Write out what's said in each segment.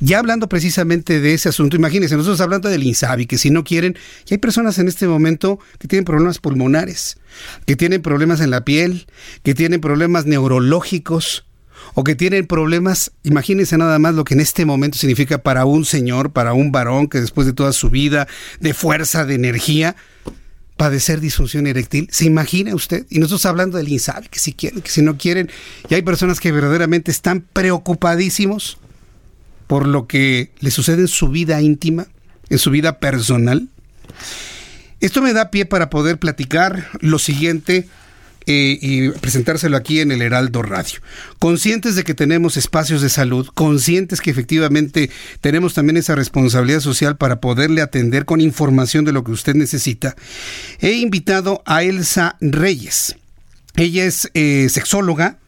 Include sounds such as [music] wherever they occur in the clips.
Ya hablando precisamente de ese asunto, imagínense, nosotros hablando del INSABI, que si no quieren, y hay personas en este momento que tienen problemas pulmonares, que tienen problemas en la piel, que tienen problemas neurológicos, o que tienen problemas, imagínense nada más lo que en este momento significa para un señor, para un varón que después de toda su vida de fuerza, de energía, padecer disfunción eréctil. ¿Se imagina usted? Y nosotros hablando del INSABI, que si quieren, que si no quieren, y hay personas que verdaderamente están preocupadísimos por lo que le sucede en su vida íntima, en su vida personal. Esto me da pie para poder platicar lo siguiente eh, y presentárselo aquí en el Heraldo Radio. Conscientes de que tenemos espacios de salud, conscientes que efectivamente tenemos también esa responsabilidad social para poderle atender con información de lo que usted necesita, he invitado a Elsa Reyes. Ella es eh, sexóloga,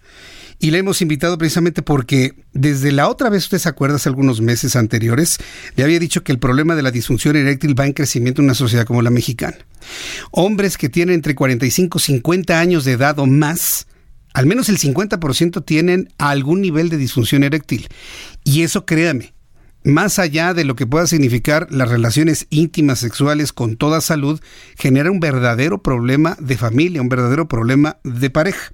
y le hemos invitado precisamente porque desde la otra vez, usted se acuerda, hace algunos meses anteriores, le había dicho que el problema de la disfunción eréctil va en crecimiento en una sociedad como la mexicana. Hombres que tienen entre 45 y 50 años de edad o más, al menos el 50% tienen algún nivel de disfunción eréctil. Y eso, créame, más allá de lo que pueda significar las relaciones íntimas sexuales con toda salud, genera un verdadero problema de familia, un verdadero problema de pareja.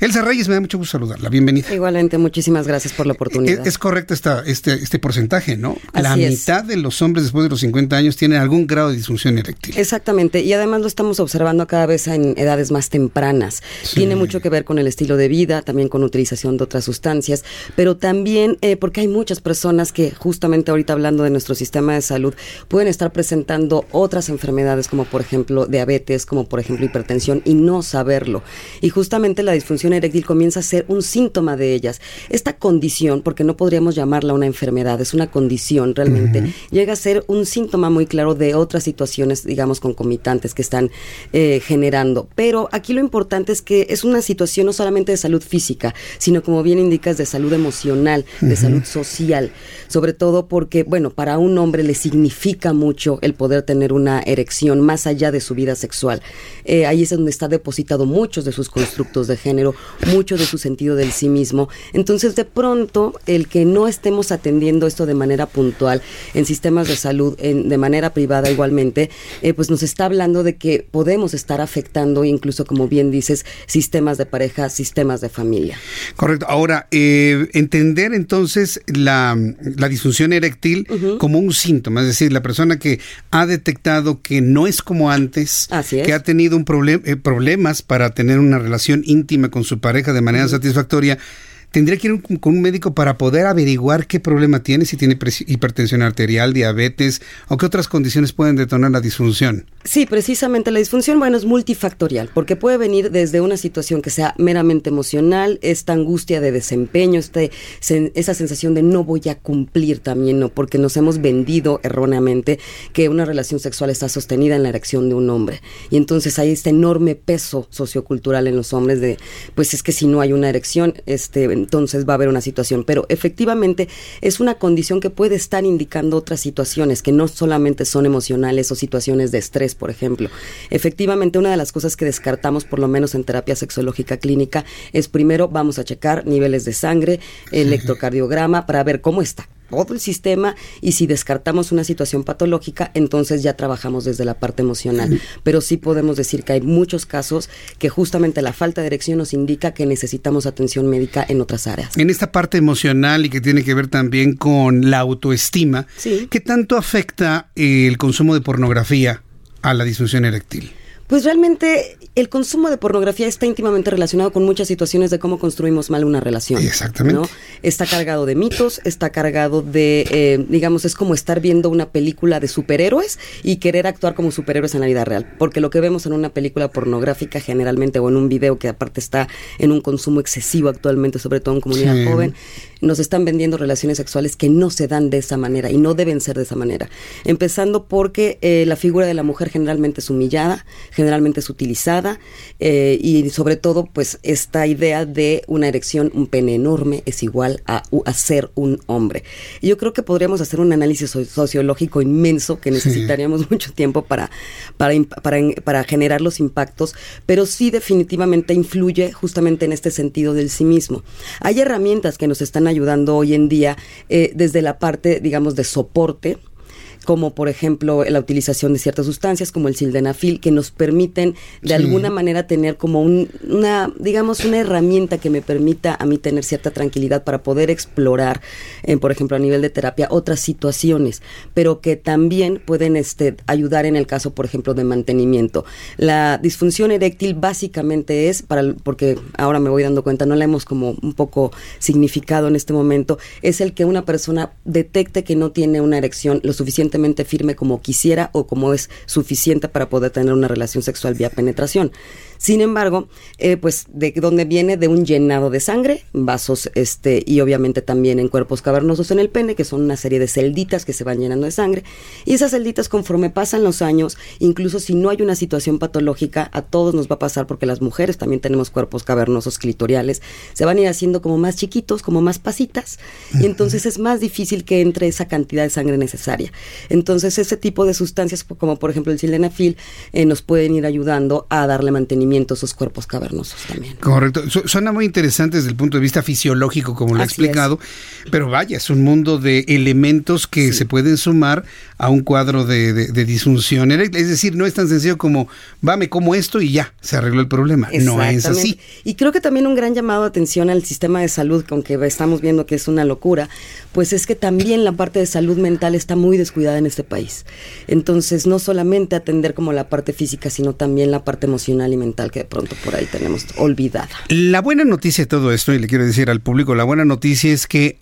Elsa Reyes, me da mucho gusto saludarla. Bienvenida. Igualmente, muchísimas gracias por la oportunidad. Es, es correcto esta, este, este porcentaje, ¿no? la mitad de los hombres después de los 50 años tienen algún grado de disfunción eréctil. Exactamente, y además lo estamos observando cada vez en edades más tempranas. Tiene mucho que ver con el estilo de vida, también con utilización de otras sustancias, pero también eh, porque hay muchas personas que justo justamente ahorita hablando de nuestro sistema de salud, pueden estar presentando otras enfermedades como por ejemplo diabetes, como por ejemplo hipertensión y no saberlo. Y justamente la disfunción eréctil comienza a ser un síntoma de ellas. Esta condición, porque no podríamos llamarla una enfermedad, es una condición realmente, llega a ser un síntoma muy claro de otras situaciones, digamos, concomitantes que están eh, generando. Pero aquí lo importante es que es una situación no solamente de salud física, sino como bien indicas, de salud emocional, de salud social, sobre todo porque, bueno, para un hombre le significa mucho el poder tener una erección más allá de su vida sexual. Eh, ahí es donde está depositado muchos de sus constructos de género, mucho de su sentido del sí mismo. Entonces, de pronto, el que no estemos atendiendo esto de manera puntual en sistemas de salud, en, de manera privada igualmente, eh, pues nos está hablando de que podemos estar afectando, incluso como bien dices, sistemas de pareja, sistemas de familia. Correcto. Ahora, eh, entender entonces la, la disfunción eréctil como un síntoma, es decir, la persona que ha detectado que no es como antes, que ha tenido un eh, problemas para tener una relación íntima con su pareja de manera satisfactoria, tendría que ir con un médico para poder averiguar qué problema tiene, si tiene hipertensión arterial, diabetes o qué otras condiciones pueden detonar la disfunción. Sí, precisamente la disfunción, bueno, es multifactorial, porque puede venir desde una situación que sea meramente emocional, esta angustia de desempeño, este, esa sensación de no voy a cumplir también, ¿no? Porque nos hemos vendido erróneamente que una relación sexual está sostenida en la erección de un hombre. Y entonces hay este enorme peso sociocultural en los hombres de, pues es que si no hay una erección, este, entonces va a haber una situación. Pero efectivamente es una condición que puede estar indicando otras situaciones que no solamente son emocionales o situaciones de estrés por ejemplo. Efectivamente, una de las cosas que descartamos, por lo menos en terapia sexológica clínica, es primero vamos a checar niveles de sangre, electrocardiograma, para ver cómo está todo el sistema y si descartamos una situación patológica, entonces ya trabajamos desde la parte emocional. Pero sí podemos decir que hay muchos casos que justamente la falta de erección nos indica que necesitamos atención médica en otras áreas. En esta parte emocional y que tiene que ver también con la autoestima, ¿qué tanto afecta el consumo de pornografía a la disfunción eréctil? Pues realmente el consumo de pornografía está íntimamente relacionado con muchas situaciones de cómo construimos mal una relación. Exactamente. está cargado de mitos, está cargado de, eh, digamos, es como estar viendo una película de superhéroes y querer actuar como superhéroes en la vida real, porque lo que vemos en una película pornográfica generalmente o en un video que aparte está en un consumo excesivo actualmente, sobre todo en comunidad joven, nos están vendiendo relaciones sexuales que no se dan de esa manera y no deben ser de esa manera. Empezando porque eh, la figura de la mujer generalmente es humillada, generalmente es utilizada eh, y sobre todo pues esta idea de una erección, un pene enorme es igual a, a ser un hombre. Y yo creo que podríamos hacer un análisis sociológico inmenso que necesitaríamos [laughs] mucho tiempo para, para, para, para generar los impactos, pero sí definitivamente influye justamente en este sentido del sí mismo. Hay herramientas que nos están ayudando hoy en día eh, desde la parte, digamos, de soporte como por ejemplo la utilización de ciertas sustancias como el sildenafil que nos permiten de alguna manera tener como una digamos una herramienta que me permita a mí tener cierta tranquilidad para poder explorar eh, por ejemplo a nivel de terapia otras situaciones pero que también pueden este ayudar en el caso por ejemplo de mantenimiento. La disfunción eréctil básicamente es para porque ahora me voy dando cuenta no la hemos como un poco significado en este momento es el que una persona detecte que no tiene una erección lo suficiente firme como quisiera o como es suficiente para poder tener una relación sexual vía penetración. Sin embargo, eh, pues de donde viene de un llenado de sangre, vasos, este, y obviamente también en cuerpos cavernosos en el pene, que son una serie de celditas que se van llenando de sangre. Y esas celditas, conforme pasan los años, incluso si no hay una situación patológica, a todos nos va a pasar, porque las mujeres también tenemos cuerpos cavernosos clitoriales, se van a ir haciendo como más chiquitos, como más pasitas, y entonces es más difícil que entre esa cantidad de sangre necesaria. Entonces, ese tipo de sustancias, como por ejemplo el sildenafil, eh, nos pueden ir ayudando a darle mantenimiento esos cuerpos cavernosos también. Correcto. suena muy interesante desde el punto de vista fisiológico, como lo he explicado, pero vaya, es un mundo de elementos que se pueden sumar a un cuadro de, disfunción. Es decir, no es tan sencillo como, va, me como esto y ya, se arregló el problema. No es así. Y creo que también un gran llamado de atención al sistema de salud, aunque estamos viendo que es una locura, pues es que también la parte de salud mental está muy descuidada en este país. Entonces, no solamente atender como la parte física, sino también la parte emocional y mental que de pronto por ahí tenemos olvidada. La buena noticia de todo esto, y le quiero decir al público, la buena noticia es que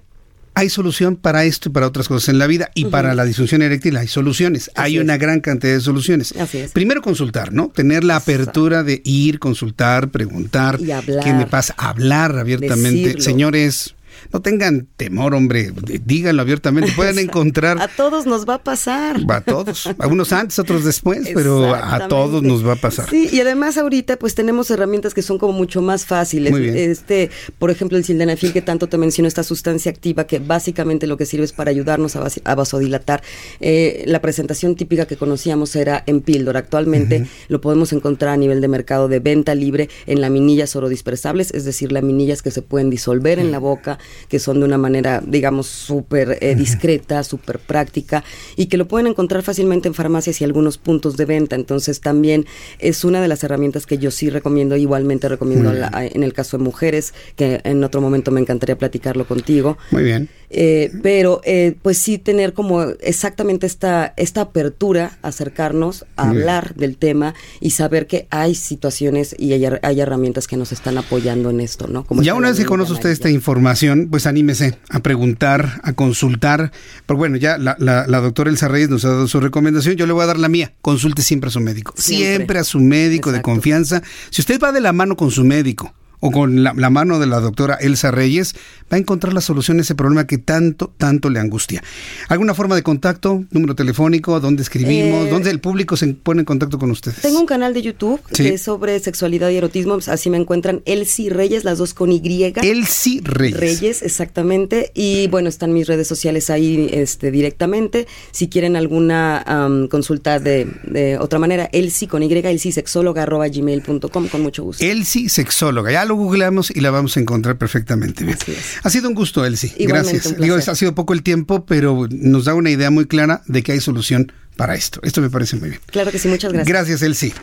hay solución para esto y para otras cosas en la vida. Y para la disfunción eréctil hay soluciones. hay una gran cantidad de soluciones. Primero consultar, ¿no? Tener la apertura de ir, consultar, preguntar. Y hablar. ¿Qué me pasa? Hablar abiertamente. Señores, no tengan temor, hombre, díganlo abiertamente, [laughs] pueden encontrar... a todos nos va a pasar. A todos, algunos antes, otros después, pero a todos nos va a pasar. Sí, y además ahorita pues tenemos herramientas que son como mucho más fáciles. Este, por ejemplo, el sildenafil que tanto te menciono, esta sustancia activa que básicamente lo que sirve es para ayudarnos a, vasodilatar. Eh, la presentación típica que conocíamos era en píldora. Actualmente lo podemos encontrar a nivel de mercado de venta libre en laminillas orodispersables, es decir, laminillas que se pueden disolver en la boca, que son de una manera, digamos, súper eh, discreta, súper práctica y que lo pueden encontrar fácilmente en farmacias y algunos puntos de venta. Entonces también es una de las herramientas que yo sí recomiendo, igualmente recomiendo en el caso de mujeres, que en otro momento me encantaría platicarlo contigo. Muy bien. Eh, pero eh, pues sí tener como exactamente esta, esta apertura, acercarnos a hablar del tema y saber que hay situaciones y hay, hay, herramientas que nos están apoyando en esto, ¿no? Como ya una vez que conoce usted esta información, pues anímese a preguntar, a consultar. Pero bueno, ya la, la, doctora Elsa Reyes nos ha dado su recomendación, yo le voy a dar la mía. Consulte siempre a su médico. Siempre, a su médico de confianza. Si usted va de la mano con su médico, o con la, mano de la doctora Elsa Reyes, va a encontrar la solución a ese problema que tanto, tanto le angustia. ¿Alguna forma de contacto? ¿Número telefónico? ¿Dónde escribimos? Eh, ¿Dónde el público se pone en contacto con ustedes? Tengo un canal de YouTube que es sobre sexualidad y erotismo. Así me encuentran Elsie Reyes, las dos con Y. Elsie Reyes. Reyes, exactamente. Y bueno, están mis redes sociales ahí este, directamente. Si quieren alguna consulta de, otra manera, Elsie con Y, elsiesexóloga arroba gmail.com, con mucho gusto. Elsie sexóloga, ya lo googleamos y la vamos a encontrar perfectamente bien. Ha sido un gusto, Elsie. Gracias. Digo, ha sido poco el tiempo, pero nos da una idea muy clara de que hay solución para esto. Esto me parece muy bien. Claro que sí, muchas gracias. Gracias, Elsie.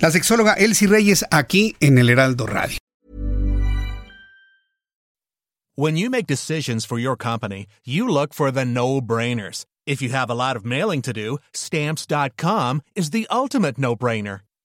La sexóloga Elsie Reyes aquí en el Heraldo Radio. When you make decisions for your company, you look for the no-brainers. If you have a lot of mailing to do, stamps.com is the ultimate no-brainer.